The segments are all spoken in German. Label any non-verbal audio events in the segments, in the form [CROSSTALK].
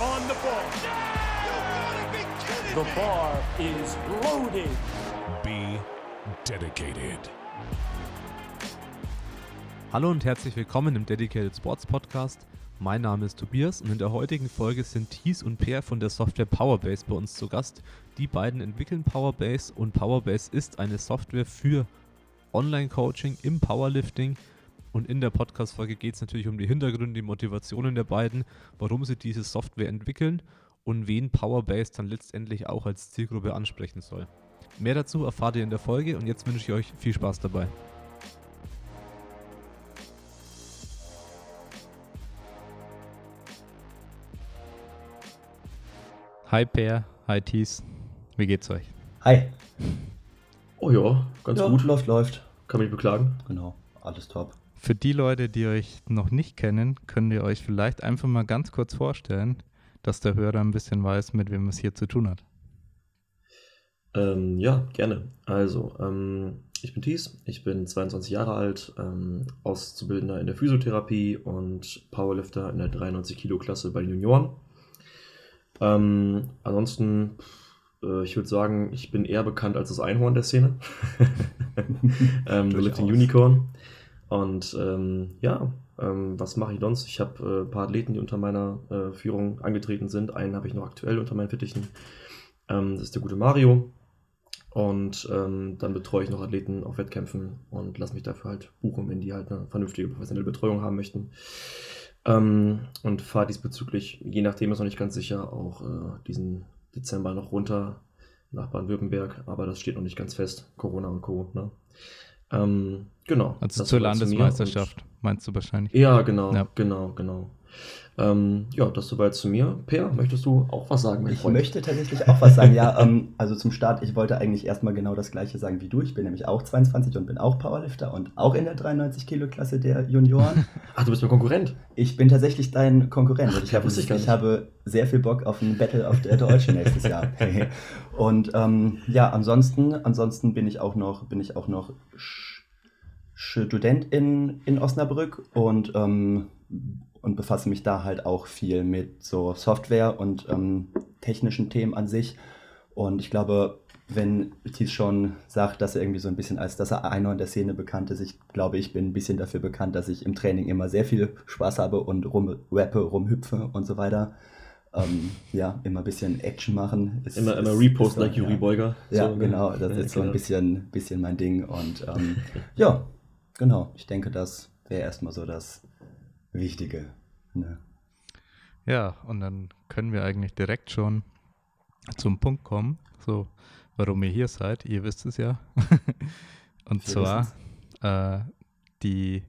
on the ball. The bar is loaded. Be dedicated. Hallo und herzlich willkommen im Dedicated Sports Podcast. Mein Name ist Tobias und in der heutigen Folge sind Thies und Peer von der Software Powerbase bei uns zu Gast. Die beiden entwickeln Powerbase und Powerbase ist eine Software für Online-Coaching im Powerlifting. Und in der Podcast-Folge geht es natürlich um die Hintergründe, die Motivationen der beiden, warum sie diese Software entwickeln und wen Powerbase dann letztendlich auch als Zielgruppe ansprechen soll. Mehr dazu erfahrt ihr in der Folge und jetzt wünsche ich euch viel Spaß dabei. Hi Peer, hi Thies, wie geht's euch? Hi. Oh ja, ganz ja, gut. Läuft, läuft. Kann mich beklagen. Genau, alles top. Für die Leute, die euch noch nicht kennen, könnt ihr euch vielleicht einfach mal ganz kurz vorstellen, dass der Hörer ein bisschen weiß, mit wem es hier zu tun hat. Ähm, ja, gerne. Also, ähm, ich bin Thies, ich bin 22 Jahre alt, ähm, Auszubildender in der Physiotherapie und Powerlifter in der 93 Kilo Klasse bei den Junioren. Ähm, ansonsten, äh, ich würde sagen, ich bin eher bekannt als das Einhorn der Szene. [LAUGHS] ähm, [LAUGHS] The Lifting Unicorn. Und ähm, ja, ähm, was mache ich sonst? Ich habe äh, ein paar Athleten, die unter meiner äh, Führung angetreten sind. Einen habe ich noch aktuell unter meinen Fittichen. Ähm, das ist der gute Mario. Und ähm, dann betreue ich noch Athleten auf Wettkämpfen und lasse mich dafür halt buchen, wenn die halt eine vernünftige professionelle Betreuung haben möchten. Ähm, und fahre diesbezüglich, je nachdem ist noch nicht ganz sicher, auch äh, diesen Dezember noch runter nach Baden-Württemberg. Aber das steht noch nicht ganz fest. Corona und Co. Ne? Ähm, genau. Also zur Landesmeisterschaft, meinst du wahrscheinlich? Ja, genau, ja. genau, genau. Ähm, ja, das soweit zu mir. Per, möchtest du auch was sagen? ich Freund? möchte tatsächlich auch was sagen. Ja, ähm, also zum Start, ich wollte eigentlich erstmal genau das gleiche sagen wie du. Ich bin nämlich auch 22 und bin auch Powerlifter und auch in der 93 Kilo Klasse der Junioren. [LAUGHS] Ach, du bist mein Konkurrent? Ich bin tatsächlich dein Konkurrent. Ach, ich, habe, ich, ich habe sehr viel Bock auf ein Battle auf der Deutschen nächstes Jahr. [LAUGHS] und ähm, ja, ansonsten, ansonsten bin ich auch noch, bin ich auch noch Student in, in Osnabrück und und befasse mich da halt auch viel mit so Software und ähm, technischen Themen an sich. Und ich glaube, wenn Thies schon sagt, dass er irgendwie so ein bisschen als dass er einer in der Szene bekannt ist, ich glaube, ich bin ein bisschen dafür bekannt, dass ich im Training immer sehr viel Spaß habe und rumrappe, rumhüpfe und so weiter. Ähm, ja, immer ein bisschen Action machen. Ist, immer immer Repost like Yuri ja. Beuger. Ja, so, genau, das ja, ist so ein bisschen, bisschen mein Ding. Und ähm, ja, genau, ich denke, das wäre erstmal so das Wichtige. Ne? Ja, und dann können wir eigentlich direkt schon zum Punkt kommen, so warum ihr hier seid. Ihr wisst es ja. [LAUGHS] und wir zwar äh, die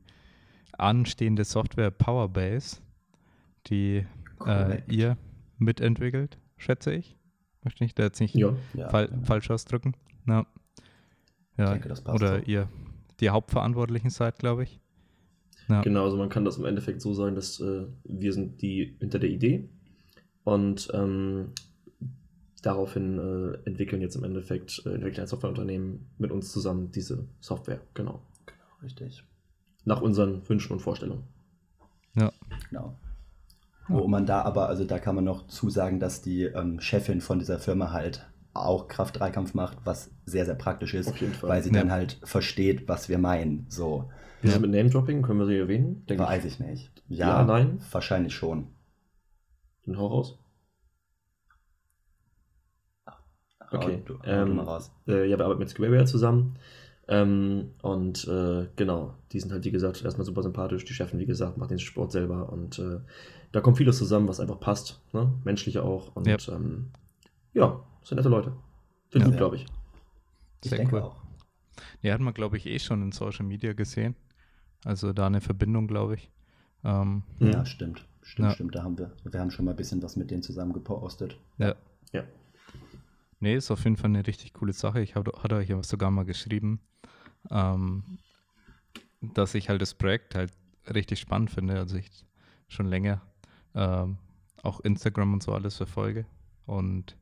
anstehende Software Powerbase, die äh, ihr mitentwickelt, schätze ich. Möchte ich da jetzt nicht ja. Fall, ja, falsch ausdrücken. Ja. ja. Denke, oder auch. ihr die Hauptverantwortlichen seid, glaube ich. Ja. Genau, also man kann das im Endeffekt so sagen, dass äh, wir sind die hinter der Idee und ähm, daraufhin äh, entwickeln jetzt im Endeffekt, äh, entwickeln ein Softwareunternehmen mit uns zusammen diese Software. Genau. Genau, richtig. Nach unseren Wünschen und Vorstellungen. Ja. Genau. Wo man da aber, also da kann man noch zusagen, dass die ähm, Chefin von dieser Firma halt auch Kraft-Dreikampf macht, was sehr, sehr praktisch ist, weil sie ja. dann halt versteht, was wir meinen. So. Wie ja. mit Name-Dropping? Können wir sie erwähnen? Denke Weiß ich nicht. Ja, ja, nein? Wahrscheinlich schon. Dann hau raus. Okay. Du, ähm, raus. Äh, ja, wir arbeiten mit Squareware zusammen. Ähm, und äh, genau, die sind halt, wie gesagt, erstmal super sympathisch. Die Chefin, wie gesagt, macht den Sport selber. Und äh, da kommt vieles zusammen, was einfach passt. Ne? Menschliche auch. Und ja, ähm, ja sind nette Leute. Finde ja, gut, glaube ich. ich Sehr cool. Auch. Die hat man, glaube ich, eh schon in Social Media gesehen. Also da eine Verbindung, glaube ich. Ähm, ja, stimmt. Stimmt, ja. stimmt. Da haben wir, wir haben schon mal ein bisschen was mit denen zusammen gepostet. Ja. Ja. Nee, ist auf jeden Fall eine richtig coole Sache. Ich hab, hatte euch ja sogar mal geschrieben, ähm, dass ich halt das Projekt halt richtig spannend finde. Also ich schon länger ähm, auch Instagram und so alles verfolge. Und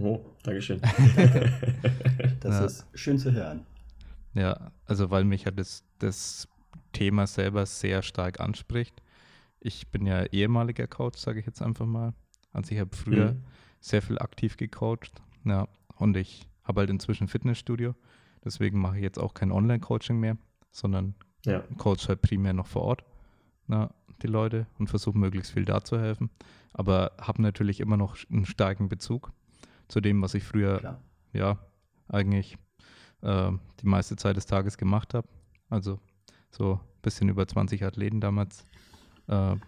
Oh, Dankeschön. [LAUGHS] das ja. ist schön zu hören. Ja, also weil mich halt das, das Thema selber sehr stark anspricht. Ich bin ja ehemaliger Coach, sage ich jetzt einfach mal. Also ich habe früher Mhm. sehr viel aktiv gecoacht. Ja, und ich habe halt inzwischen ein Fitnessstudio. Deswegen mache ich jetzt auch kein Online-Coaching mehr, sondern Ja, coach halt primär noch vor Ort na, die Leute und versuche möglichst viel da zu helfen. Aber habe natürlich immer noch einen starken Bezug zu dem, was ich früher Klar. ja eigentlich äh, die meiste Zeit des Tages gemacht habe. Also so ein bisschen über 20 Athleten damals äh, ein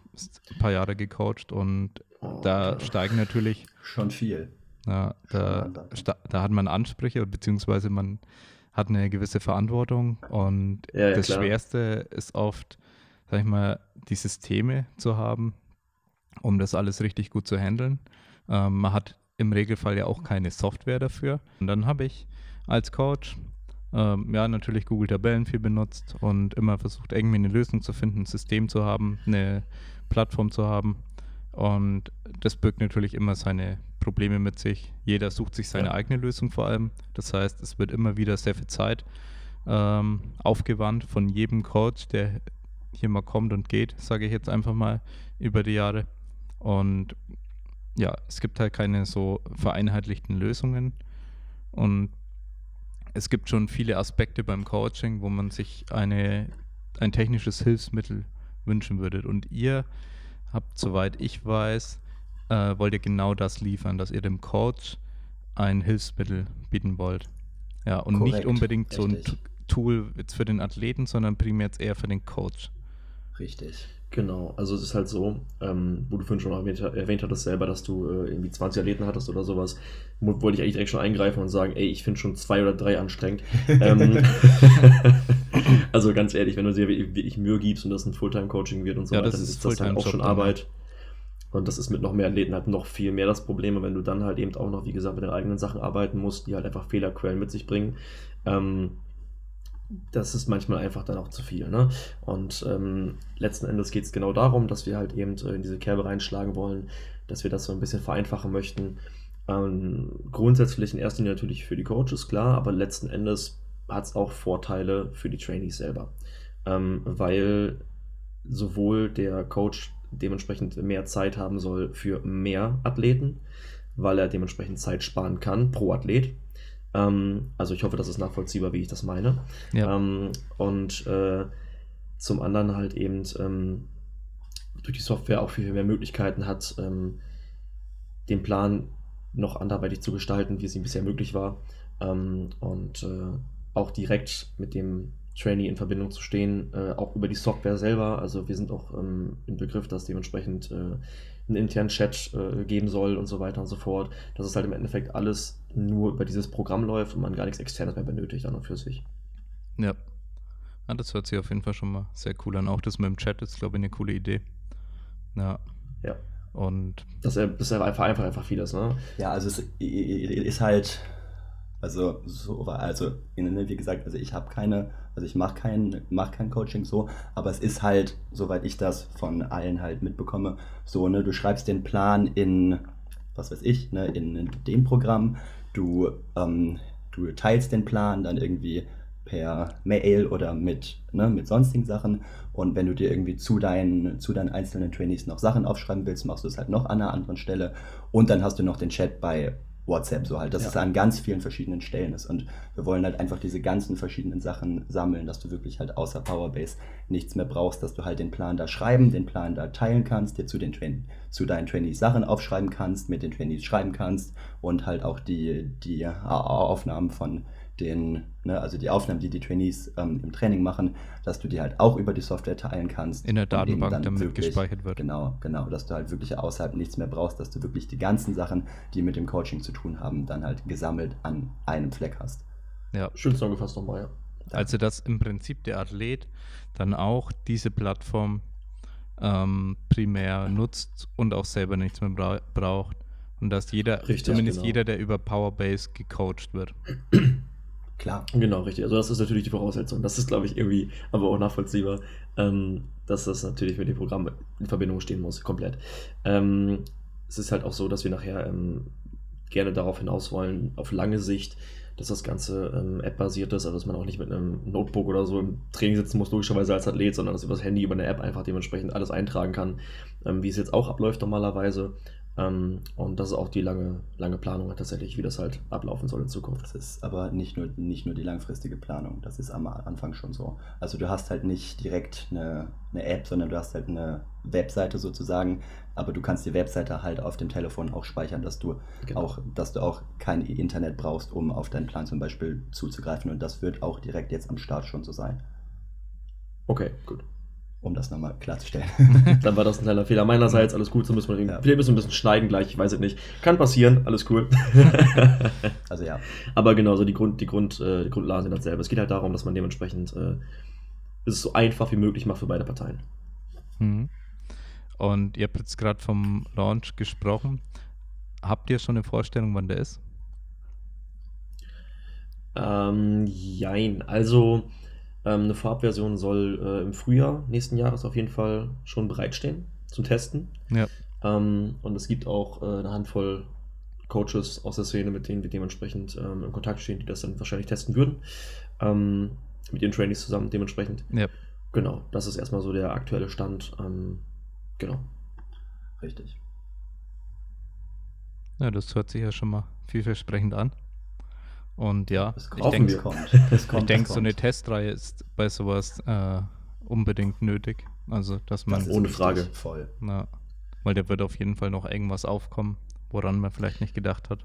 paar Jahre gecoacht und Oh, da okay. steigen natürlich Schon viel. ja, da, Schon da hat man Ansprüche, beziehungsweise man hat eine gewisse Verantwortung und Ja, ja, das klar. Schwerste ist oft, sag ich mal, die Systeme zu haben, um das alles richtig gut zu handeln. Ähm, man hat im Regelfall ja auch keine Software dafür. Und dann habe ich als Coach ähm, ja natürlich Google Tabellen viel benutzt und immer versucht, irgendwie eine Lösung zu finden, ein System zu haben, eine Plattform zu haben. Und das birgt natürlich immer seine Probleme mit sich. Jeder sucht sich seine Ja. eigene Lösung vor allem. Das heißt, es wird immer wieder sehr viel Zeit ähm, aufgewandt von jedem Coach, der hier mal kommt und geht, sage ich jetzt einfach mal über die Jahre. Und ja, es gibt halt keine so vereinheitlichten Lösungen. Und es gibt schon viele Aspekte beim Coaching, wo man sich eine, ein technisches Hilfsmittel wünschen würde. Und ihr habt, soweit ich weiß, äh, wollt ihr genau das liefern, dass ihr dem Coach ein Hilfsmittel bieten wollt. Ja, und nicht Korrekt, unbedingt so ein richtig. Tool jetzt für den Athleten, sondern primär jetzt eher für den Coach. Richtig. Genau, also es ist halt so, ähm, wo du vorhin schon erwähnt, erwähnt hattest selber, dass du äh, irgendwie 20 Athleten hattest oder sowas, wollte ich eigentlich direkt schon eingreifen und sagen, ey, ich finde schon zwei oder drei anstrengend. [LAUGHS] ähm, [LAUGHS] also ganz ehrlich, wenn du dir wirklich Mühe gibst und das ein Fulltime-Coaching wird und so Ja, weiter, dann ist das halt auch schon dann, Arbeit. Und das ist mit noch mehr Athleten halt noch viel mehr das Problem. Und wenn du dann halt eben auch noch, wie gesagt, mit den eigenen Sachen arbeiten musst, die halt einfach Fehlerquellen mit sich bringen, ähm, das ist manchmal einfach dann auch zu viel. Ne? Und ähm, letzten Endes geht es genau darum, dass wir halt eben äh, in diese Kerbe reinschlagen wollen, dass wir das so ein bisschen vereinfachen möchten. Ähm, grundsätzlich in erster Linie natürlich für die Coaches, klar, aber letzten Endes hat es auch Vorteile für die Trainees selber. Ähm, weil sowohl der Coach dementsprechend mehr Zeit haben soll für mehr Athleten, weil er dementsprechend Zeit sparen kann pro Athlet. Ähm, also ich hoffe, das ist nachvollziehbar, wie ich das meine. Ja. Ähm, und äh, zum anderen halt eben ähm, durch die Software auch viel, viel mehr Möglichkeiten hat, ähm, den Plan noch anderweitig zu gestalten, wie es ihm bisher möglich war. Ähm, und äh, auch direkt mit dem Trainee in Verbindung zu stehen, äh, auch über die Software selber. Also wir sind auch ähm, im Begriff, dass dementsprechend äh, einen internen Chat äh, geben soll und so weiter und so fort. Dass es halt im Endeffekt alles nur über dieses Programm läuft und man gar nichts externes mehr benötigt an und für sich. Ja. ja. Das hört sich auf jeden Fall schon mal sehr cool an. Auch das mit dem Chat ist, glaube ich, eine coole Idee. Ja. Ja. Und Das ist das einfach, einfach, einfach vieles, ne? Ja, also es ist halt, also so also wie gesagt, also ich habe keine, also ich mache kein, mach kein Coaching so, aber es ist halt, soweit ich das von allen halt mitbekomme, so, ne, du schreibst den Plan in, was weiß ich, ne, in dem Programm, du, ähm, du teilst den Plan dann irgendwie per Mail oder mit, ne, mit sonstigen Sachen. Und wenn du dir irgendwie zu deinen, zu deinen einzelnen Trainees noch Sachen aufschreiben willst, machst du es halt noch an einer anderen Stelle. Und dann hast du noch den Chat bei WhatsApp, so halt, dass Ja. es an ganz vielen verschiedenen Stellen ist. Und wir wollen halt einfach diese ganzen verschiedenen Sachen sammeln, dass du wirklich halt außer Powerbase nichts mehr brauchst, dass du halt den Plan da schreiben, den Plan da teilen kannst, dir zu, den Train zu deinen Trainees Sachen aufschreiben kannst, mit den Trainees schreiben kannst und halt auch die, die Aufnahmen von den, ne, also die Aufnahmen, die die Trainees ähm, im Training machen, dass du die halt auch über die Software teilen kannst. in der Datenbank dann damit wirklich- gespeichert wird. Genau, genau, dass du halt wirklich außerhalb nichts mehr brauchst, dass du wirklich die ganzen Sachen, die mit dem Coaching zu tun haben, dann halt gesammelt an einem Fleck hast. Ja. Schön zusammengefasst nochmal, ja. Also dass im Prinzip der Athlet dann auch diese Plattform ähm, primär nutzt und auch selber nichts mehr bra braucht. Und dass jeder, Richtig, zumindest genau. jeder, der über Powerbase gecoacht wird. [CLEARS THROAT] Klar. Genau, richtig. Also das ist natürlich die Voraussetzung. Das ist, glaube ich, irgendwie aber auch nachvollziehbar, ähm, dass das natürlich mit dem Programm in Verbindung stehen muss, komplett. Ähm, es ist halt auch so, dass wir nachher ähm, gerne darauf hinaus wollen, auf lange Sicht, dass das Ganze ähm, App-basiert ist, also dass man auch nicht mit einem Notebook oder so im Training sitzen muss, logischerweise als Athlet, sondern dass über das Handy, über eine App einfach dementsprechend alles eintragen kann, ähm, wie es jetzt auch abläuft normalerweise. Ähm, und das ist auch die lange, lange Planung tatsächlich, wie das halt ablaufen soll in Zukunft. Das ist aber nicht nur, nicht nur die langfristige Planung, das ist am Anfang schon so. Also du hast halt nicht direkt eine, eine App, sondern du hast halt eine Webseite sozusagen, aber du kannst die Webseite halt auf dem Telefon auch speichern, dass du Genau. auch, dass du auch kein Internet brauchst, um auf deinen Plan zum Beispiel zuzugreifen. Und das wird auch direkt jetzt am Start schon so sein, Okay, gut. Um das nochmal klarzustellen. [LAUGHS] Dann war das ein kleiner Fehler meinerseits, alles gut, so müssen wir Ja. vielleicht müssen wir ein bisschen schneiden gleich, ich weiß es nicht. Kann passieren, alles cool. [LAUGHS] Also ja, Aber genau, so die, Grund, die, Grund, äh, die Grundlagen sind dasselbe. Es geht halt darum, dass man dementsprechend äh, es so einfach wie möglich macht für beide Parteien. Mhm. Und ihr habt jetzt gerade vom Launch gesprochen. Habt ihr schon eine Vorstellung, wann der ist? Ähm, jein, also ähm, eine Vorabversion soll äh, im Frühjahr nächsten Jahres auf jeden Fall schon bereitstehen zum Testen. Ja. Ähm, und es gibt auch äh, eine Handvoll Coaches aus der Szene, mit denen wir dementsprechend ähm, in Kontakt stehen, die das dann wahrscheinlich testen würden. Ähm, mit ihren Trainees zusammen dementsprechend. Ja. Genau, das ist erstmal so der aktuelle Stand. Ähm, genau. richtig. Ja, das hört sich ja schon mal vielversprechend an. Und ja, Es ich denke, [LAUGHS] ich denk, so eine. Testreihe ist bei sowas äh, unbedingt nötig. Also, dass man, Das ist ohne Frage. Voll. na, weil da wird auf jeden Fall noch irgendwas aufkommen, woran man vielleicht nicht gedacht hat.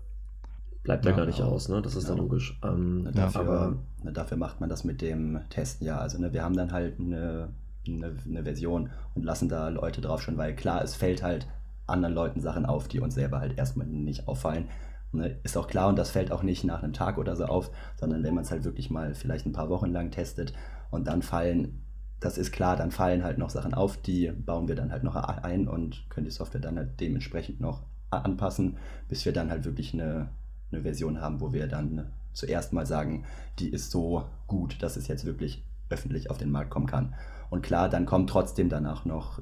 Bleibt ja Ja, gar nicht genau. aus, ne? Das ist Ja. dann logisch. Ähm, Ja. dafür, Aber dafür macht man das mit dem Testen ja. Also ne, wir haben dann halt eine, eine, eine Version und lassen da Leute drauf schon, weil klar, es fällt halt anderen Leuten Sachen auf, die uns selber halt erstmal nicht auffallen. Ne, ist auch klar und das fällt auch nicht nach einem Tag oder so auf, sondern wenn man es halt wirklich mal vielleicht ein paar Wochen lang testet und dann fallen, das ist klar, dann fallen halt noch Sachen auf, die bauen wir dann halt noch ein und können die Software dann halt dementsprechend noch anpassen, bis wir dann halt wirklich eine, eine Version haben, wo wir dann zuerst mal sagen, die ist so gut, dass es jetzt wirklich öffentlich auf den Markt kommen kann. Und klar, dann kommt trotzdem danach noch,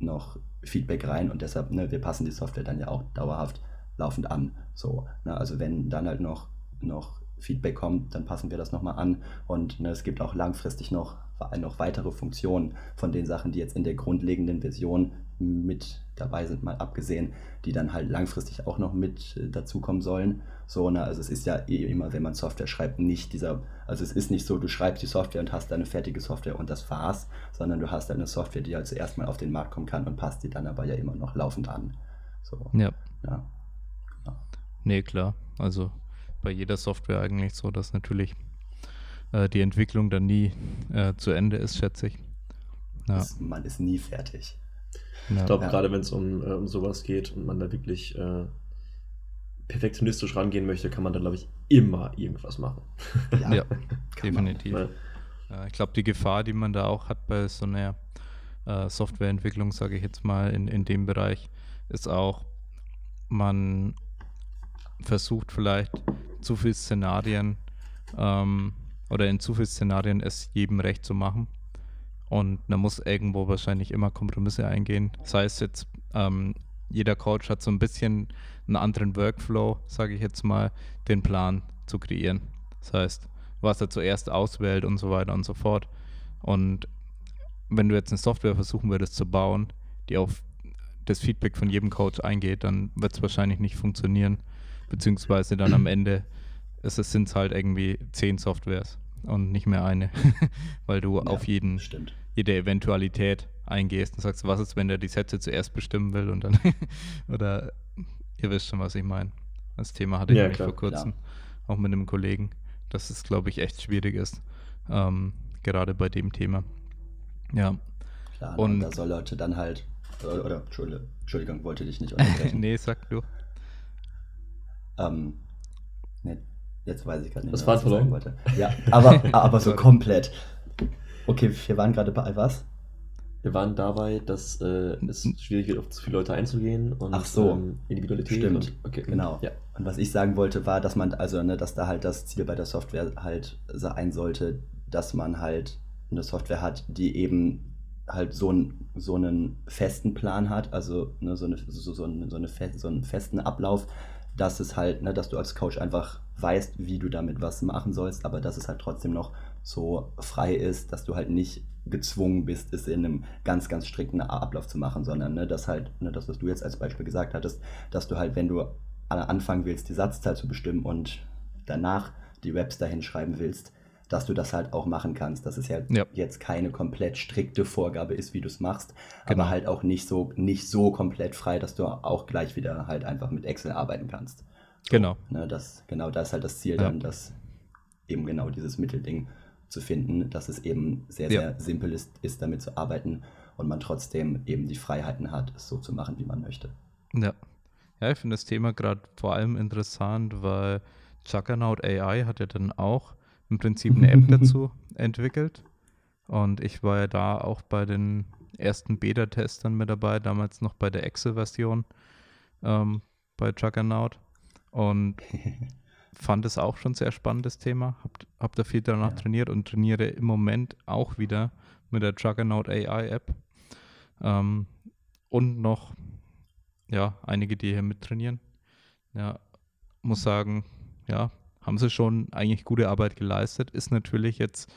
noch Feedback rein und deshalb, ne, wir passen die Software dann ja auch dauerhaft laufend an. So, ne, also wenn dann halt noch, noch Feedback kommt, dann passen wir das nochmal an und ne, es gibt auch langfristig noch, noch weitere Funktionen von den Sachen, die jetzt in der grundlegenden Version mit dabei sind, mal abgesehen, die dann halt langfristig auch noch mit äh, dazukommen sollen. So, ne, also es ist ja eh immer, wenn man Software schreibt, nicht dieser, also es ist nicht so, du schreibst die Software und hast deine fertige Software und das war's, sondern du hast eine Software, die halt zuerst mal auf den Markt kommen kann und passt die dann aber ja immer noch laufend an. So, Ja, ja. Nee, klar. Also bei jeder Software eigentlich so, dass natürlich äh, die Entwicklung dann nie äh, zu Ende ist, schätze ich. Ja, Es, man ist nie fertig. ja. Ich glaube, Ja. gerade wenn es um, äh, um sowas geht und man da wirklich äh, perfektionistisch rangehen möchte, kann man da, glaube ich, immer irgendwas machen. Ja, [LAUGHS] definitiv. Ich glaube, die Gefahr, die man da auch hat bei so einer äh, Softwareentwicklung, sage ich jetzt mal, in, in dem Bereich, ist auch, man versucht vielleicht zu viel Szenarien ähm, oder in zu viel Szenarien es jedem recht zu machen. Und man muss irgendwo wahrscheinlich immer Kompromisse eingehen. Sei es jetzt, ähm, jeder Coach hat so ein bisschen einen anderen Workflow, sage ich jetzt mal, den Plan zu kreieren. Das heißt, was er zuerst auswählt und so weiter und so fort. Und wenn du jetzt eine Software versuchen würdest zu bauen, die auf das Feedback von jedem Coach eingeht, dann wird es wahrscheinlich nicht funktionieren. Beziehungsweise dann am Ende ist es sind halt irgendwie zehn Softwares und nicht mehr eine, [LAUGHS] weil du Ja, auf jeden, Stimmt. jede Eventualität eingehst und sagst, was ist, wenn der die Sätze zuerst bestimmen will und dann [LAUGHS] oder ihr wisst schon, was ich meine. Das Thema hatte ich Ja, nämlich klar, vor kurzem auch mit einem Kollegen, dass es, glaube ich, echt schwierig ist, ähm, gerade bei dem Thema. Ja, Klar, Und- und da soll Leute dann halt, oder, oder Entschuldigung, Entschuldigung, wollte dich nicht [LAUGHS] unterbrechen. nee, sag du. Ähm, nee, jetzt weiß ich gerade nicht Das mehr, was ich sagen wollte. Ja, aber, aber so komplett. Okay, wir waren gerade bei was? wir waren dabei, dass äh, es schwierig wird, auf zu viele Leute einzugehen und Ach so. ähm, Individualität. Stimmt, Und, okay, genau. Ja. Und was ich sagen wollte, war, dass man, also, ne, dass da halt das Ziel bei der Software halt sein sollte, dass man halt eine Software hat, die eben halt so, ein, so einen festen Plan hat, also ne, so, eine, so, so, eine, so, eine so einen festen Ablauf, dass es halt, ne, dass du als Coach einfach weißt, wie du damit was machen sollst, aber dass es halt trotzdem noch so frei ist, dass du halt nicht gezwungen bist, es in einem ganz, ganz strikten Ablauf zu machen, sondern ne, dass halt, ne, das, was du jetzt als Beispiel gesagt hattest, dass du halt, wenn du anfangen willst, die Satzzahl zu bestimmen und danach die Raps dahin schreiben willst, dass du das halt auch machen kannst. Dass es ja, ja. jetzt keine komplett strikte Vorgabe ist, wie du es machst, genau. aber halt auch nicht so, nicht so komplett frei, dass du auch gleich wieder halt einfach mit Excel arbeiten kannst. So, genau. Ne, das, genau, da ist halt das Ziel ja. dann, dass eben genau dieses Mittelding zu finden, dass es eben sehr, sehr ja. simpel ist, ist, damit zu arbeiten und man trotzdem eben die Freiheiten hat, es so zu machen, wie man möchte. Ja. Ja, ich finde das Thema gerade vor allem interessant, weil Juggernaut AI hat ja dann auch im Prinzip eine App [LAUGHS] dazu entwickelt. Und ich war ja da auch bei den ersten Beta-Testern mit dabei, damals noch bei der Excel-Version ähm, bei Juggernaut. Und [LAUGHS] fand es auch schon sehr spannendes Thema. Hab, hab da viel danach ja. trainiert und trainiere im Moment auch wieder mit der Juggernaut AI App. Ähm, und noch, ja, einige, die hier mittrainieren. Ja, muss sagen, ja, haben sie schon eigentlich gute Arbeit geleistet. Ist natürlich jetzt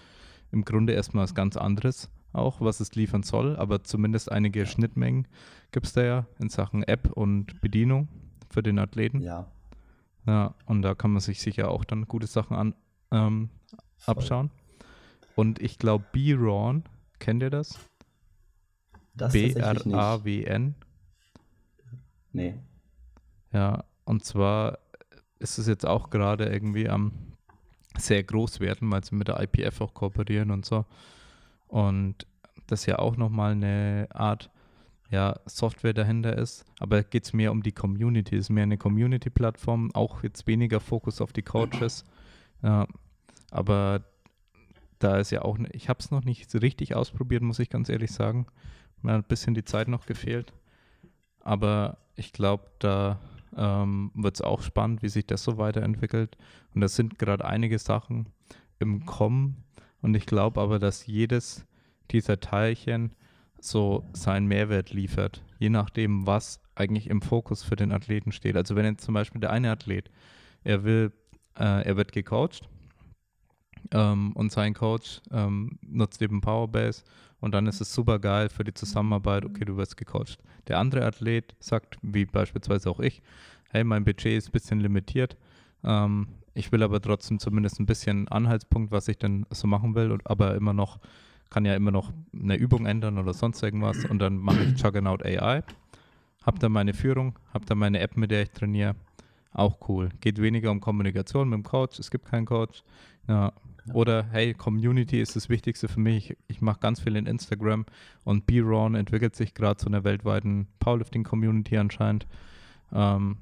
im Grunde erstmal was ganz anderes auch, was es liefern soll, aber zumindest einige Schnittmengen gibt es da ja in Sachen App und Bedienung für den Athleten. Ja. Ja, und da kann man sich sicher auch dann gute Sachen an, ähm, abschauen. Und ich glaube, B-Ron, kennt ihr das? Das B-R-A-W-N. Nee. Ja, und zwar ist es jetzt auch gerade irgendwie am sehr groß werden, weil sie mit der IPF auch kooperieren und so. Und das ja auch nochmal eine Art ja, Software dahinter ist. Aber geht es mehr um die Community, ist mehr eine Community-Plattform, auch jetzt weniger Fokus auf die Coaches. Ja, aber da ist ja auch, ne, ich habe es noch nicht so richtig ausprobiert, muss ich ganz ehrlich sagen. Mir hat ein bisschen die Zeit noch gefehlt. Aber ich glaube, da ähm, wird es auch spannend, wie sich das so weiterentwickelt. Und das sind gerade einige Sachen im Kommen. Und ich glaube aber, dass jedes dieser Teilchen so seinen Mehrwert liefert, je nachdem, was eigentlich im Fokus für den Athleten steht. Also wenn jetzt zum Beispiel der eine Athlet, er will, äh, er wird gecoacht ähm, und sein Coach ähm, nutzt eben Powerbase und dann ist es super geil für die Zusammenarbeit, okay, du wirst gecoacht. Der andere Athlet sagt, wie beispielsweise auch ich, hey, mein Budget ist ein bisschen limitiert, ähm, ich will aber trotzdem zumindest ein bisschen Anhaltspunkt, was ich denn so machen will, und, aber immer noch, kann ja immer noch eine Übung ändern oder sonst irgendwas. Und dann mache ich Juggernaut AI, habe da meine Führung, habe da meine App, mit der ich trainiere, auch cool. Geht weniger um Kommunikation mit dem Coach, es gibt keinen Coach. Ja, oder hey, Community ist das Wichtigste für mich. Ich, ich mache ganz viel in Instagram und B-Ron entwickelt sich gerade zu einer weltweiten Powerlifting-Community anscheinend. Ähm,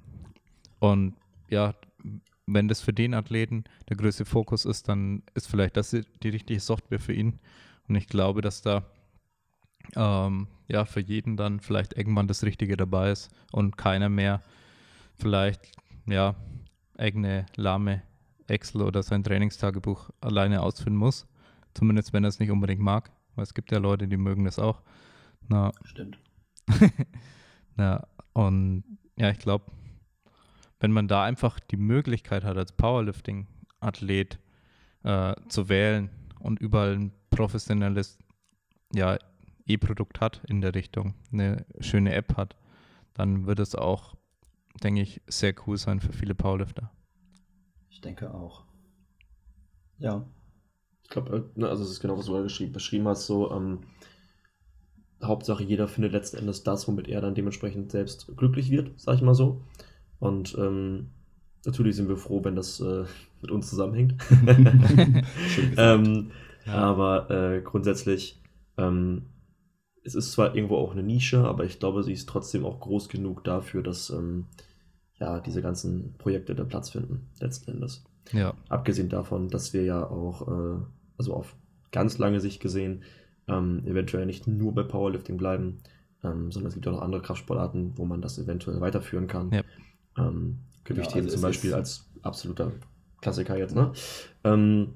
und ja, wenn das für den Athleten der größte Fokus ist, dann ist vielleicht das die richtige Software für ihn. Und ich glaube, dass da ähm, ja für jeden dann vielleicht irgendwann das Richtige dabei ist und keiner mehr vielleicht ja eigene lahme Excel oder sein Trainingstagebuch alleine ausfüllen muss. Zumindest wenn er es nicht unbedingt mag. Weil es gibt ja Leute, die mögen das auch. Na, Stimmt. [LAUGHS] Na, und ja, ich glaube, wenn man da einfach die Möglichkeit hat, als Powerlifting-Athlet äh, zu wählen und überall ein professionelles ja, E-Produkt hat in der Richtung, eine schöne App hat, dann wird es auch, denke ich, sehr cool sein für viele Powerlifter. Ich denke auch. Ja. Ich glaube, äh, ne, also es ist genau, was du beschrieben, beschrieben hast, so ähm, Hauptsache jeder findet letzten Endes das, womit er dann dementsprechend selbst glücklich wird, sag ich mal so. Und ähm, natürlich sind wir froh, wenn das äh, [LAUGHS] mit uns zusammenhängt. [LAUGHS] ähm, ja. Aber äh, grundsätzlich, ähm, es ist zwar irgendwo auch eine Nische, aber ich glaube, sie ist trotzdem auch groß genug dafür, dass ähm, ja, diese ganzen Projekte da Platz finden, letzten Endes. Ja. Abgesehen davon, dass wir ja auch, äh, also auf ganz lange Sicht gesehen, ähm, eventuell nicht nur bei Powerlifting bleiben, ähm, sondern es gibt auch noch andere Kraftsportarten, wo man das eventuell weiterführen kann. Ja. Ähm, Gewichtheben ja, also zum Beispiel als absoluter Klassiker jetzt, ne? Ähm,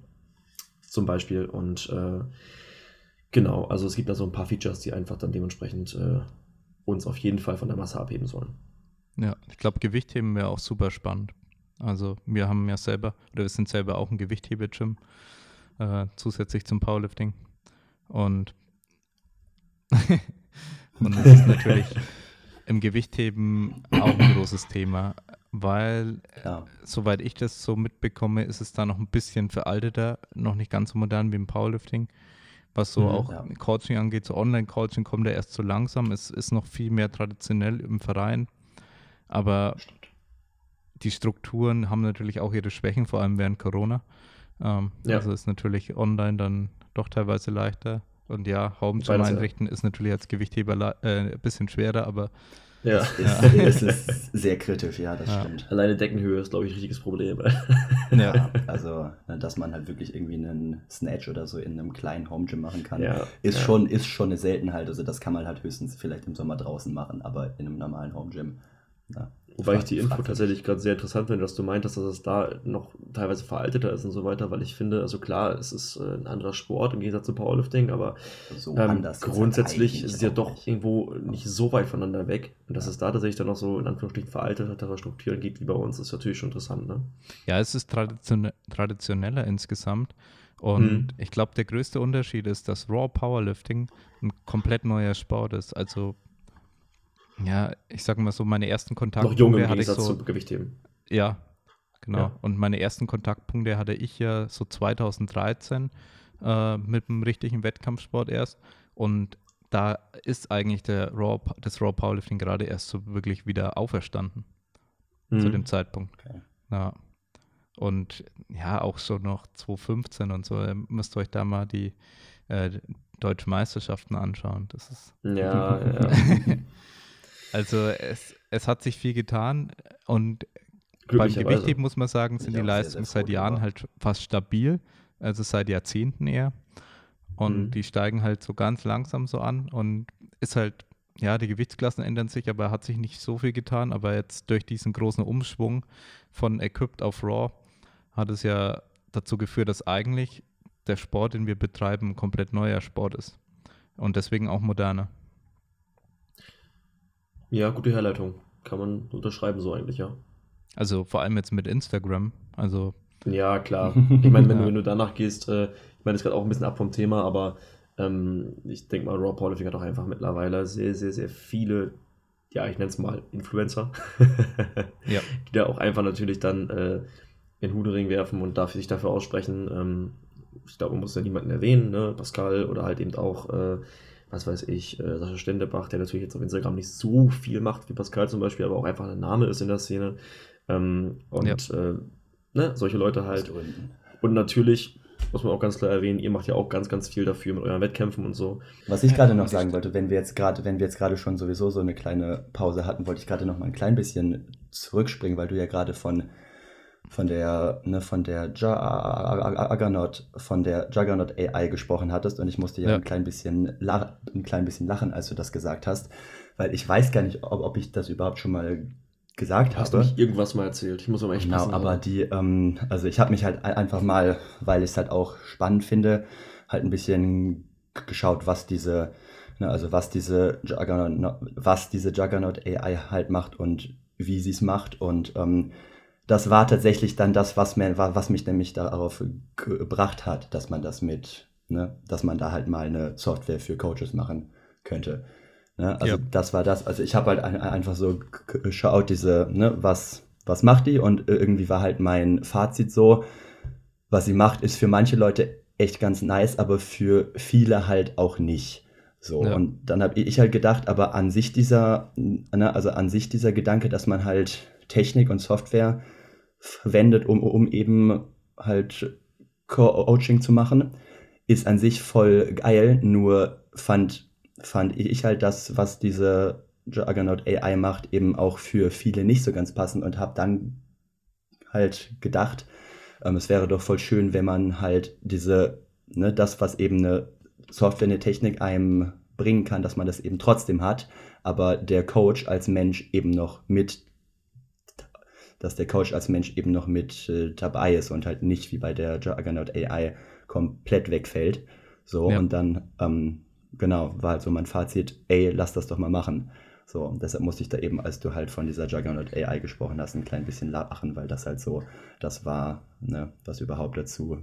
zum Beispiel und äh, genau, also es gibt da so ein paar Features, die einfach dann dementsprechend äh, uns auf jeden Fall von der Masse abheben sollen. Ja, ich glaube, Gewichtheben wäre auch super spannend. Also wir haben ja selber, oder wir sind selber auch ein Gewichthebe-Gym. äh, zusätzlich zum Powerlifting. Und, [LAUGHS] und es ist natürlich im Gewichtheben auch ein großes Thema, weil, Ja. soweit ich das so mitbekomme, ist es da noch ein bisschen veralteter, noch nicht ganz so modern wie im Powerlifting. Was so Mhm, auch ja. Coaching angeht, so Online-Coaching kommt da erst so langsam. Es ist noch viel mehr traditionell im Verein. Aber die Strukturen haben natürlich auch ihre Schwächen, vor allem während Corona. Ähm, Ja. Also ist natürlich online dann doch teilweise leichter. Und ja, Home zum Beides, ja. Einrichten ist natürlich als Gewichtheber äh, ein bisschen schwerer, aber Ja. Ist, es [LAUGHS] ist sehr kritisch, ja, das Ja. stimmt. Alleine Deckenhöhe ist, glaube ich, ein richtiges Problem. [LAUGHS] Ja, also, ne, dass man halt wirklich irgendwie einen Snatch oder so in einem kleinen Home Gym machen kann, Ja, ist, ja. Schon, ist schon eine Seltenheit. Also, das kann man halt höchstens vielleicht im Sommer draußen machen, aber in einem normalen Home Gym. Ja, Wobei ich die Info tatsächlich gerade sehr interessant finde, dass du meintest, dass es da noch teilweise veralteter ist und so weiter, weil ich finde, also klar, es ist äh, ein anderer Sport im Gegensatz zu Powerlifting, aber so ähm, grundsätzlich ist es ja doch nicht. irgendwo nicht so weit voneinander weg. Und dass Ja. es da tatsächlich dann noch so in Anführungsstrichen veraltetere Strukturen gibt wie bei uns, ist natürlich schon interessant, ne? ja, es ist tradition traditioneller insgesamt. Und Mhm. ich glaube, der größte Unterschied ist, dass Raw Powerlifting ein komplett neuer Sport ist. Also, ja, ich sage mal so, meine ersten Noch jung im Kontaktpunkte hatte ich Gegensatz so zu Gewichtheben. Ja, genau. Ja. Und meine ersten Kontaktpunkte hatte ich ja so 2013 äh, mit dem richtigen Wettkampfsport erst. Und da ist eigentlich der Raw, das Raw Powerlifting gerade erst so wirklich wieder auferstanden zu Mhm. dem Zeitpunkt. Okay. Ja. Und ja, auch so noch 2015 und so, ihr müsst euch da mal die äh, deutschen Meisterschaften anschauen. Das ist Ja, [LAUGHS] ja. Also es, es hat sich viel getan und beim. Gewichtheben muss man sagen, sind ich die Leistungen seit froh Jahren drüber. halt fast stabil, also seit Jahrzehnten eher. Und Mhm. die steigen halt so ganz langsam so an und ist halt, ja, die Gewichtsklassen ändern sich, aber hat sich nicht so viel getan. Aber jetzt durch diesen großen Umschwung von Equipped auf Raw hat es ja dazu geführt, dass eigentlich der Sport, den wir betreiben, ein komplett neuer Sport ist. Und deswegen auch moderner. Ja, gute Herleitung. Kann man unterschreiben so eigentlich, ja. Also vor allem jetzt mit Instagram. Also Ja, klar. [LAUGHS] Ich meine, wenn, Ja. du, wenn du danach gehst, äh, ich meine, das ist gerade auch ein bisschen ab vom Thema, aber ähm, ich denke mal, Raw Powerlifting hat auch einfach mittlerweile sehr, sehr, sehr viele, ja, ich nenne es mal Influencer, [LAUGHS] Ja. die da auch einfach natürlich dann äh, in den Hudering werfen und dafür, sich dafür aussprechen. Ähm, ich glaube, man muss ja niemanden erwähnen, ne? Pascal oder halt eben auch, äh, was weiß ich, äh, Sascha Stendebach, der natürlich jetzt auf Instagram nicht so viel macht wie Pascal zum Beispiel, aber auch einfach ein Name ist in der Szene. Ähm, und äh, ne, solche Leute halt. Und natürlich muss man auch ganz klar erwähnen, ihr macht ja auch ganz, ganz viel dafür mit euren Wettkämpfen und so. Was ich gerade noch sagen wollte, wenn wir jetzt gerade, wenn wir jetzt gerade schon sowieso so eine kleine Pause hatten, wollte ich gerade noch mal ein klein bisschen zurückspringen, weil du ja gerade von von der ne, von der Juggernaut von der Juggernaut AI gesprochen hattest und ich musste ja, Ja. ein klein bisschen ein klein bisschen lachen, als du das gesagt hast, weil ich weiß gar nicht, ob, ob ich das überhaupt schon mal gesagt Hast du habe. nicht irgendwas mal erzählt? Ich muss aber echt Genau, passen, aber die, ähm, also ich habe mich halt ein- einfach mal, weil ich es halt auch spannend finde, halt ein bisschen geschaut, was diese, ne, also was diese Juggernaut, was diese Juggernaut AI halt macht und wie sie es macht und ähm, das war tatsächlich dann das, was mir, wa- was mich nämlich darauf gebracht hat, dass man das mit, ne, dass man da halt mal eine Software für Coaches machen könnte. Ne? Also Ja. das war das. Also ich habe halt ein, einfach so geschaut, diese, ne, was, was macht die? Und irgendwie war halt mein Fazit so, was sie macht, ist für manche Leute echt ganz nice, aber für viele halt auch nicht. So, Ja. und dann habe ich halt gedacht, aber an sich dieser, ne, also an sich dieser Gedanke, dass man halt Technik und Software verwendet, um, um eben halt Coaching zu machen, ist an sich voll geil, nur fand, fand ich halt das, was diese Juggernaut AI macht, eben auch für viele nicht so ganz passend und habe dann halt gedacht, ähm, es wäre doch voll schön, wenn man halt diese, ne, das, was eben eine Software, eine Technik einem bringen kann, dass man das eben trotzdem hat, aber der Coach als Mensch eben noch mit, dass der Coach als Mensch eben noch mit äh, dabei ist und halt nicht wie bei der Juggernaut AI komplett wegfällt. So, Ja. und dann, ähm, genau, war halt so mein Fazit, ey, lass das doch mal machen. So, und deshalb musste ich da eben, als du halt von dieser Juggernaut AI gesprochen hast, ein klein bisschen lachen, weil das halt so, das war, ne, was überhaupt dazu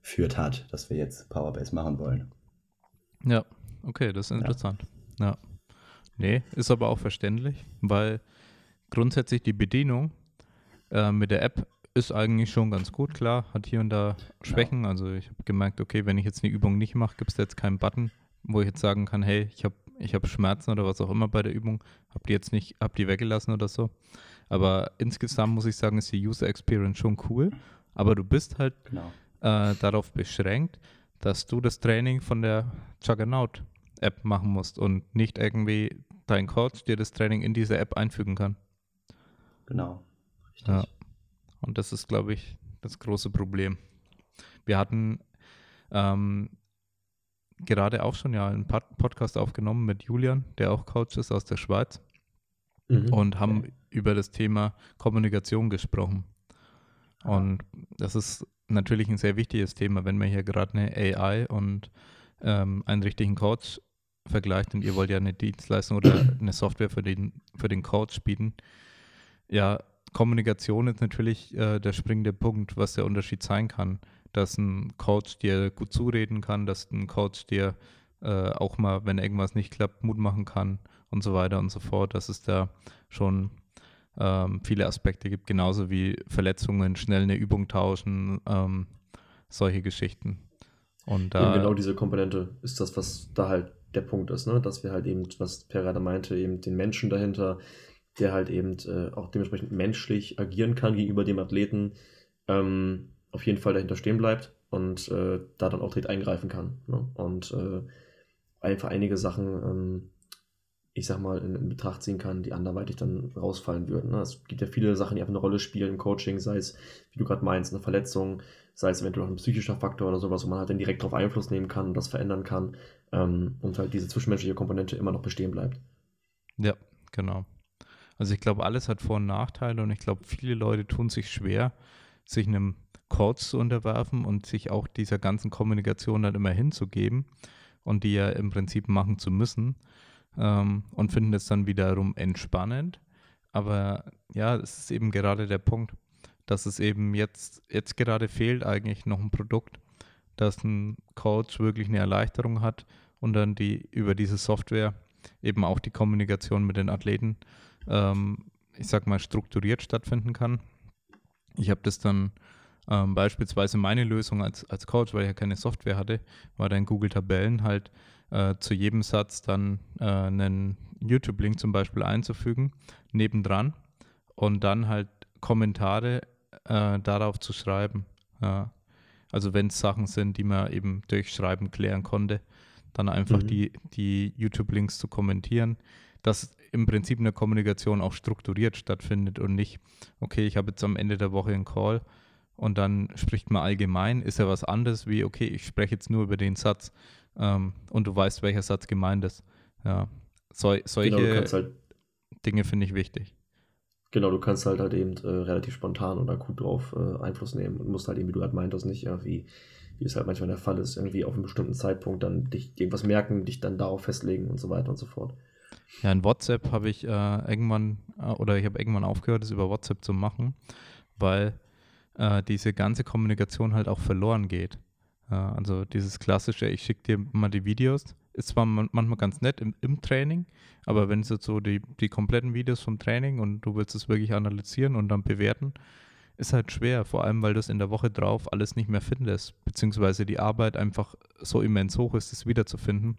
geführt hat, dass wir jetzt Powerbase machen wollen. Ja, okay, das ist interessant. Ja. ja. Nee, ist aber auch verständlich, weil grundsätzlich die Bedienung äh, mit der App ist eigentlich schon ganz gut, klar, hat hier und da Schwächen. Genau. Also ich habe gemerkt, okay, wenn ich jetzt eine Übung nicht mache, gibt es jetzt keinen Button, wo ich jetzt sagen kann, hey, ich habe ich hab Schmerzen oder was auch immer bei der Übung, habe die jetzt nicht, habe die weggelassen oder so. Aber insgesamt muss ich sagen, ist die User Experience schon cool. Aber du bist halt genau. äh, darauf beschränkt, dass du das Training von der Juggernaut-App machen musst und nicht irgendwie dein Coach dir das Training in diese App einfügen kann. Genau, richtig. Ja. Und das ist, glaube ich, das große Problem. Wir hatten ähm, gerade auch schon ja einen Podcast aufgenommen mit Julian, der auch Coach ist aus der Schweiz. Mhm. Und haben okay. über das Thema Kommunikation gesprochen. Und das ist natürlich ein sehr wichtiges Thema, wenn man hier gerade eine AI und ähm, einen richtigen Coach vergleicht und ihr wollt ja eine Dienstleistung oder eine Software für den, für den Coach bieten. Ja, Kommunikation ist natürlich äh, der springende Punkt, was der Unterschied sein kann. Dass ein Coach dir gut zureden kann, dass ein Coach dir äh, auch mal, wenn irgendwas nicht klappt, Mut machen kann und so weiter und so fort. Dass es da schon ähm, viele Aspekte gibt, genauso wie Verletzungen, schnell eine Übung tauschen, ähm, solche Geschichten. Und da, eben genau diese Komponente ist das, was da halt der Punkt ist, ne? dass wir halt eben, was Per gerade meinte, eben den Menschen dahinter, der halt eben äh, auch dementsprechend menschlich agieren kann gegenüber dem Athleten, ähm, auf jeden Fall dahinter stehen bleibt und äh, da dann auch direkt eingreifen kann. Ne? Und äh, einfach einige Sachen, ähm, ich sag mal, in, in, Betracht ziehen kann, die anderweitig dann rausfallen würden. Ne? Es gibt ja viele Sachen, die einfach eine Rolle spielen im Coaching, sei es, wie du gerade meinst, eine Verletzung, sei es eventuell auch ein psychischer Faktor oder sowas, wo man halt dann direkt darauf Einfluss nehmen kann und das verändern kann ähm, und halt diese zwischenmenschliche Komponente immer noch bestehen bleibt. Ja, genau. Also ich glaube, alles hat Vor- und Nachteile und ich glaube, viele Leute tun sich schwer, sich einem Coach zu unterwerfen und sich auch dieser ganzen Kommunikation dann immer hinzugeben und die ja im Prinzip machen zu müssen ähm, und finden es dann wiederum entspannend. Aber ja, es ist eben gerade der Punkt, dass es eben jetzt, jetzt gerade fehlt eigentlich noch ein Produkt, dass ein Coach wirklich eine Erleichterung hat und dann die über diese Software eben auch die Kommunikation mit den Athleten ähm, ich sag mal, strukturiert stattfinden kann. Ich habe das dann ähm, beispielsweise meine Lösung als, als Coach, weil ich ja keine Software hatte, war dann Google Tabellen halt äh, zu jedem Satz dann äh, einen YouTube-Link zum Beispiel einzufügen, nebendran und dann halt Kommentare äh, darauf zu schreiben. Ja. Also wenn es Sachen sind, die man eben durch Schreiben klären konnte, dann einfach mhm. die, die YouTube-Links zu kommentieren. Das im Prinzip eine Kommunikation auch strukturiert stattfindet und nicht, okay, ich habe jetzt am Ende der Woche einen Call und dann spricht man allgemein, ist ja was anderes wie, okay, ich spreche jetzt nur über den Satz ähm, und du weißt, welcher Satz gemeint ist. Ja, so, solche genau, halt, Dinge finde ich wichtig. Genau, du kannst halt halt eben äh, relativ spontan und akut drauf äh, Einfluss nehmen und musst halt eben, wie du halt meintest, nicht irgendwie, wie es halt manchmal der Fall ist, irgendwie auf einem bestimmten Zeitpunkt dann dich irgendwas merken, dich dann darauf festlegen und so weiter und so fort. Ja, in WhatsApp habe ich äh, irgendwann, äh, oder ich habe irgendwann aufgehört, das über WhatsApp zu machen, weil äh, diese ganze Kommunikation halt auch verloren geht. also dieses klassische, ich schicke dir mal die Videos, ist zwar manchmal ganz nett im, im Training, aber wenn es jetzt so die, die kompletten Videos vom Training und du willst es wirklich analysieren und dann bewerten, ist halt schwer, vor allem weil du es in der Woche drauf alles nicht mehr findest, beziehungsweise die Arbeit einfach so immens hoch ist, es wiederzufinden.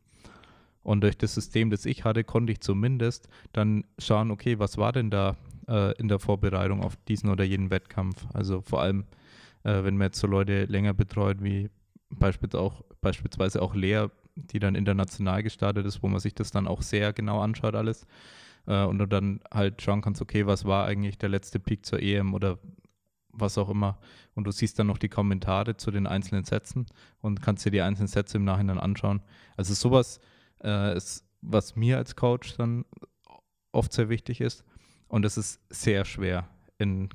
Und durch das System, das ich hatte, konnte ich zumindest dann schauen, okay, was war denn da äh, in der Vorbereitung auf diesen oder jenen Wettkampf? Also vor allem, äh, wenn man jetzt so Leute länger betreut, wie beispielsweise auch, beispielsweise auch Lea, die dann international gestartet ist, wo man sich das dann auch sehr genau anschaut alles. Äh, und du dann halt schauen kannst, okay, was war eigentlich der letzte Peak zur EM oder was auch immer. Und du siehst dann noch die Kommentare zu den einzelnen Sätzen und kannst dir die einzelnen Sätze im Nachhinein anschauen. Also sowas äh, ist, was mir als Coach dann oft sehr wichtig ist. Und es ist sehr schwer in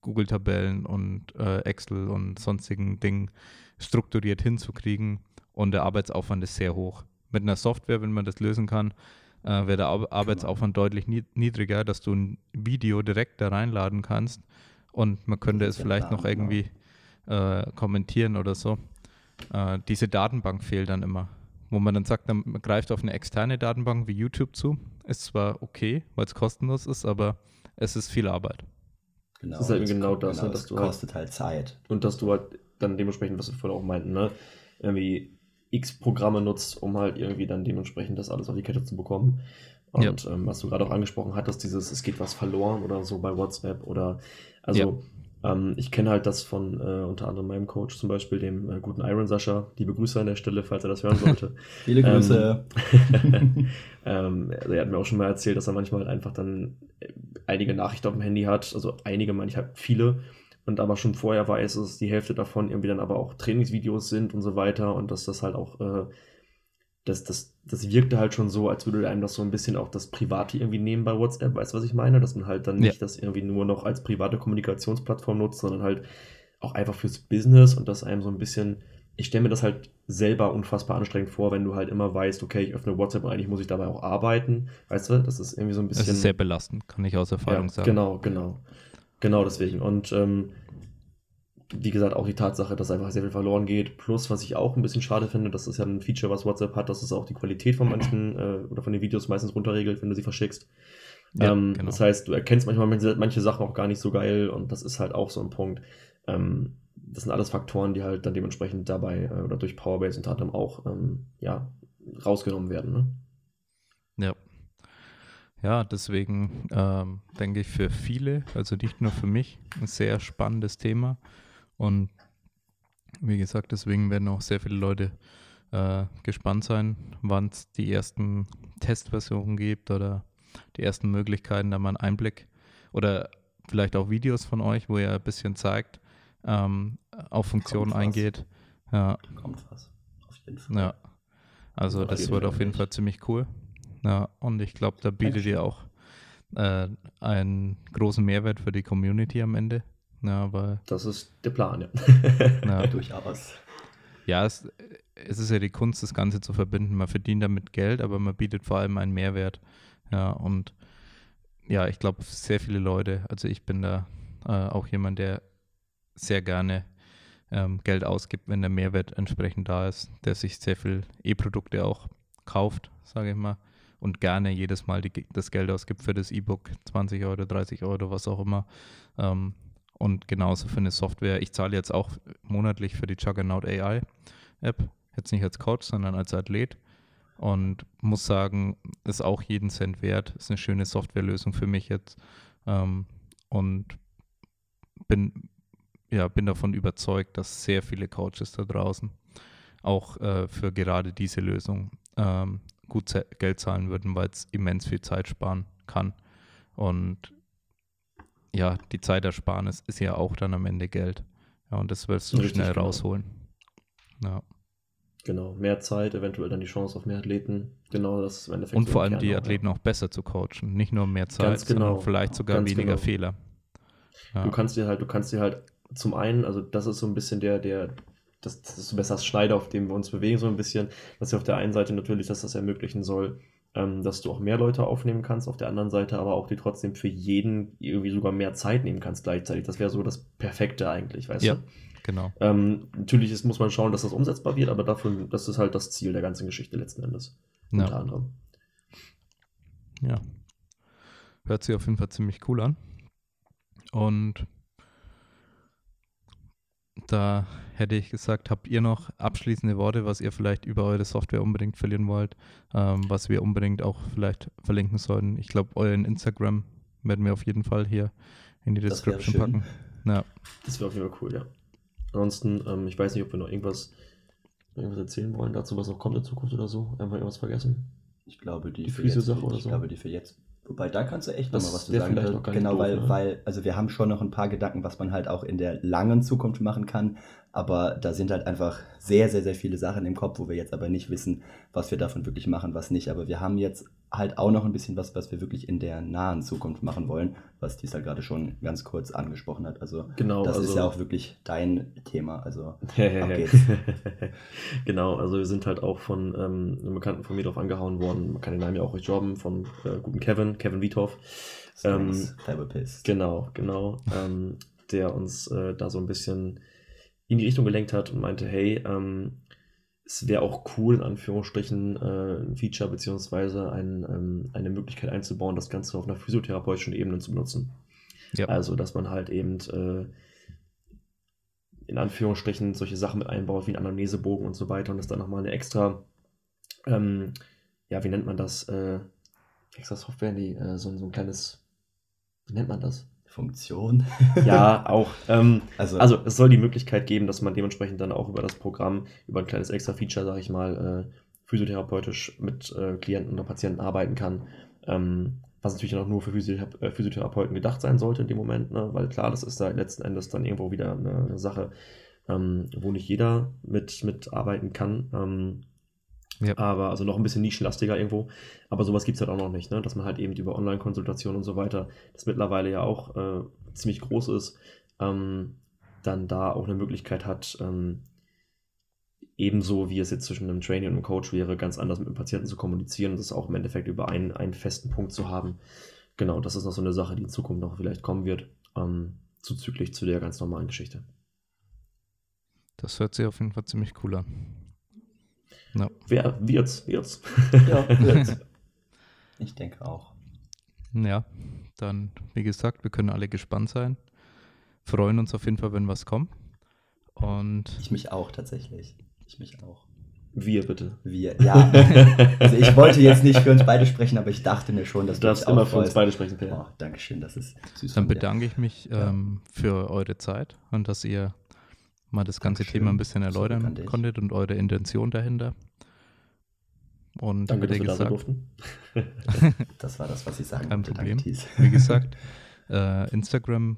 Google-Tabellen und äh, Excel und sonstigen Dingen strukturiert hinzukriegen. Und der Arbeitsaufwand ist sehr hoch. Mit einer Software, wenn man das lösen kann, äh, wäre der Ar Arbeitsaufwand deutlich niedriger, dass du ein Video direkt da reinladen kannst und man könnte es vielleicht noch irgendwie äh, kommentieren oder so. äh, diese Datenbank fehlt dann immer. Wo man dann sagt, man greift auf eine externe Datenbank wie YouTube zu. Ist zwar okay, weil es kostenlos ist, aber es ist viel Arbeit. Genau, Das ist halt genau das, ne, das dass du halt- kostet halt Zeit. Und dass du halt dann dementsprechend, was wir vorhin auch meinten, ne, irgendwie x Programme nutzt, um halt irgendwie dann dementsprechend das alles auf die Kette zu bekommen. Und ähm, was du gerade auch angesprochen hattest, dieses, es geht was verloren oder so bei WhatsApp oder, also ähm, ich kenne halt das von äh, unter anderem meinem Coach zum Beispiel, dem äh, guten Iron Sascha. Liebe Grüße an der Stelle, falls er das hören sollte. [LAUGHS] Viele Grüße. ähm, also [LAUGHS] er hat mir auch schon mal erzählt, dass er manchmal halt einfach dann äh, einige Nachrichten auf dem Handy hat, also einige meine ich halt viele, und aber schon vorher weiß, dass die Hälfte davon irgendwie dann aber auch Trainingsvideos sind und so weiter und dass das halt auch, äh, das, das, das wirkte halt schon so, als würde einem das so ein bisschen auch das Private irgendwie nehmen bei WhatsApp, weißt du, was ich meine? Dass man halt dann Ja. nicht das irgendwie nur noch als private Kommunikationsplattform nutzt, sondern halt auch einfach fürs Business und dass einem so ein bisschen, ich stelle mir das halt selber unfassbar anstrengend vor, wenn du halt immer weißt, okay, ich öffne WhatsApp und eigentlich muss ich dabei auch arbeiten, weißt du, das ist irgendwie so ein bisschen... ist sehr belastend, kann ich aus Erfahrung Ja, sagen. Genau, genau. Genau deswegen. Und ähm, wie gesagt, auch die Tatsache, dass einfach sehr viel verloren geht. Plus, was ich auch ein bisschen schade finde, das ist ja ein Feature, was WhatsApp hat, dass es auch die Qualität von manchen [CLEARS THROAT] äh, oder von den Videos meistens runterregelt, wenn du sie verschickst. Ja, ähm, genau. Das heißt, du erkennst manchmal manche, manche Sachen auch gar nicht so geil und das ist halt auch so ein Punkt. Ähm, das sind alles Faktoren, die halt dann dementsprechend dabei äh, oder durch Powerbase unter anderem auch ähm, ja, rausgenommen werden. Ne? Ja. Ja, deswegen ähm, denke ich für viele, also nicht nur für mich, ein sehr spannendes Thema. Und wie gesagt, deswegen werden auch sehr viele Leute äh, gespannt sein, wann es die ersten Testversionen gibt oder die ersten Möglichkeiten, da mal einen Einblick oder vielleicht auch Videos von euch, wo ihr ein bisschen zeigt, ähm, auf Funktionen eingeht. Ja, Kommt was. Auf jeden Fall. ja. Also Auf das wird auf jeden. Fall ziemlich cool. Ja, und ich glaube, da bietet ihr auch äh, einen großen Mehrwert für die Community am Ende. Ja, weil, Das ist der Plan, ja. ja, [LAUGHS] Durchaus. ja es, es ist ja die Kunst, das Ganze zu verbinden. Man verdient damit Geld, aber man bietet vor allem einen Mehrwert. Ja, und ja, ich glaube, sehr viele Leute, also ich bin da äh, auch jemand, der sehr gerne ähm, Geld ausgibt, wenn der Mehrwert entsprechend da ist, der sich sehr viel E-Produkte auch kauft, sage ich mal, und gerne jedes Mal die, das Geld ausgibt für das E-Book, 20 Euro, 30 Euro, was auch immer. Ähm, und genauso für eine Software. Ich zahle jetzt auch monatlich für die Juggernaut AI App, jetzt nicht als Coach, sondern als Athlet. Und muss sagen, ist auch jeden Cent wert. Ist eine schöne Softwarelösung für mich jetzt. Ähm, und bin, ja, bin davon überzeugt, dass sehr viele Coaches da draußen auch äh, für gerade diese Lösung ähm, gut Geld zahlen würden, weil es immens viel Zeit sparen kann. Und ja, die Zeitersparnis ist ja auch dann am Ende Geld. Ja, und das wirst du Richtig, schnell genau. rausholen. Ja. Genau, mehr Zeit, eventuell dann die Chance auf mehr Athleten. Genau, das ist im Endeffekt. Und vor allem die Athleten auch besser zu coachen. Nicht nur mehr Zeit, genau. sondern vielleicht sogar weniger genau. Fehler. Ja. Du kannst dir halt, du kannst dir halt zum einen, also das ist so ein bisschen der, der, das, das ist so besser das Schneider, auf dem wir uns bewegen, so ein bisschen, dass ja auf der einen Seite natürlich, dass das ermöglichen soll, ähm, dass du auch mehr Leute aufnehmen kannst, auf der anderen Seite aber auch die trotzdem für jeden irgendwie sogar mehr Zeit nehmen kannst gleichzeitig. Das wäre so das Perfekte eigentlich, weißt Ja. du? Genau. Ähm, natürlich ist, muss man schauen, dass das umsetzbar wird, aber dafür, das ist halt das Ziel der ganzen Geschichte letzten Endes. Unter Ja. anderem. ja. Hört sich auf jeden Fall ziemlich cool an. Und da hätte ich gesagt, habt ihr noch abschließende Worte, was ihr vielleicht über eure Software unbedingt verlieren wollt, ähm, was wir unbedingt auch vielleicht verlinken sollten? Ich glaube, euren Instagram werden wir auf jeden Fall hier in die Description packen. Ja. Das wäre auf jeden Fall cool, ja. Ansonsten, ähm, ich weiß nicht, ob wir noch irgendwas, irgendwas erzählen wollen dazu, was noch kommt in Zukunft oder so. Einfach irgendwas vergessen. Ich glaube, die, Die für jetzt, Physio-Sache oder ich so. glaube, die für jetzt. Wobei, da kannst du echt nochmal was zu sagen. noch genau, doof, weil, ne? weil, also wir haben schon noch ein paar Gedanken, was man halt auch in der langen Zukunft machen kann. Aber da sind halt einfach sehr, sehr, sehr viele Sachen im Kopf, wo wir jetzt aber nicht wissen, was wir davon wirklich machen, was nicht. Aber wir haben jetzt halt auch noch ein bisschen was, was wir wirklich in der nahen Zukunft machen wollen, was Dies halt gerade schon ganz kurz angesprochen hat. Also Genau, das ist also- ja auch wirklich dein Thema. Also [LAUGHS] ab geht's. [LAUGHS] genau, also wir sind halt auch von ähm, einem Bekannten von mir drauf angehauen worden. Man kann den Namen ja auch euch jobben, vom äh, guten Kevin, Kevin Wiethoff. Ähm, Therapist. Genau, genau. ähm, der uns äh, da so ein bisschen in die Richtung gelenkt hat und meinte, hey, ähm, es wäre auch cool, in Anführungsstrichen, äh, ein Feature beziehungsweise ein, ähm, eine Möglichkeit einzubauen, das Ganze auf einer physiotherapeutischen Ebene zu benutzen. Ja. Also, dass man halt eben äh, in Anführungsstrichen solche Sachen mit einbaut, wie ein Anamnesebogen und so weiter und es dann nochmal eine extra, ähm, ja, wie nennt man das? Äh, extra Software, nee, äh, so, so ein kleines, wie nennt man das? Funktion. [LAUGHS] Ja, auch. Ähm, Also, also es soll die Möglichkeit geben, dass man dementsprechend dann auch über das Programm, über ein kleines extra Feature, sage ich mal, äh, physiotherapeutisch mit äh, Klienten oder Patienten arbeiten kann. Ähm, was natürlich auch nur für Physiothera äh, Physiotherapeuten gedacht sein sollte in dem Moment, ne? weil klar, das ist da letzten Endes dann irgendwo wieder eine, eine Sache, ähm, wo nicht jeder mit, mit arbeiten kann. Ja. aber also noch ein bisschen nischenlastiger irgendwo. Aber sowas gibt es halt auch noch nicht, ne? dass man halt eben über Online-Konsultationen und so weiter, das mittlerweile ja auch äh, ziemlich groß ist, ähm, dann da auch eine Möglichkeit hat, ähm, ebenso wie es jetzt zwischen einem Trainer und einem Coach wäre, ganz anders mit dem Patienten zu kommunizieren und das auch im Endeffekt über einen, einen festen Punkt zu haben. Genau, das ist noch so eine Sache, die in Zukunft noch vielleicht kommen wird, ähm, zuzüglich zu der ganz normalen Geschichte. Das hört sich auf jeden Fall ziemlich cool an. Ja. Wer wird's? Wird's? ja, wird's. [LAUGHS] ich denke auch. Ja, dann, wie gesagt, wir können alle gespannt sein. Freuen uns auf jeden Fall, wenn was kommt. Und Ich mich auch tatsächlich. Ich mich auch. Wir bitte. Wir, ja. Also ich wollte jetzt nicht für uns beide sprechen, aber ich dachte mir schon, dass Du darfst immer für uns beide sprechen, Per. Oh, Dankeschön, das ist süß. dann bedanke ich mich ähm, für eure Zeit und dass ihr mal das ganze Dankeschön. Thema ein bisschen erläutern dich. konntet und eure Intention dahinter. Und Danke, dass wie wir da gesagt, durften. [LAUGHS] Das war das, was ich sagen Kein wollte. Problem. Wie [LAUGHS] gesagt, äh, Instagram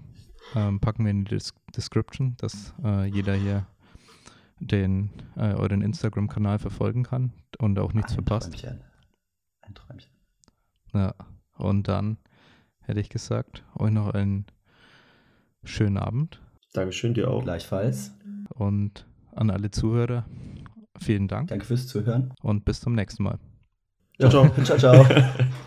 ähm, packen wir in die Dis Description, dass äh, jeder hier den äh, euren Instagram-Kanal verfolgen kann und auch nichts Ein verpasst. Träumchen. Ein Träumchen. Ja, und dann hätte ich gesagt, euch noch einen schönen Abend Dankeschön, dir auch. Gleichfalls. und an alle Zuhörer vielen Dank Danke fürs Zuhören. und bis zum nächsten Mal. Ciao, ciao. [LAUGHS] ciao, ciao. [LAUGHS]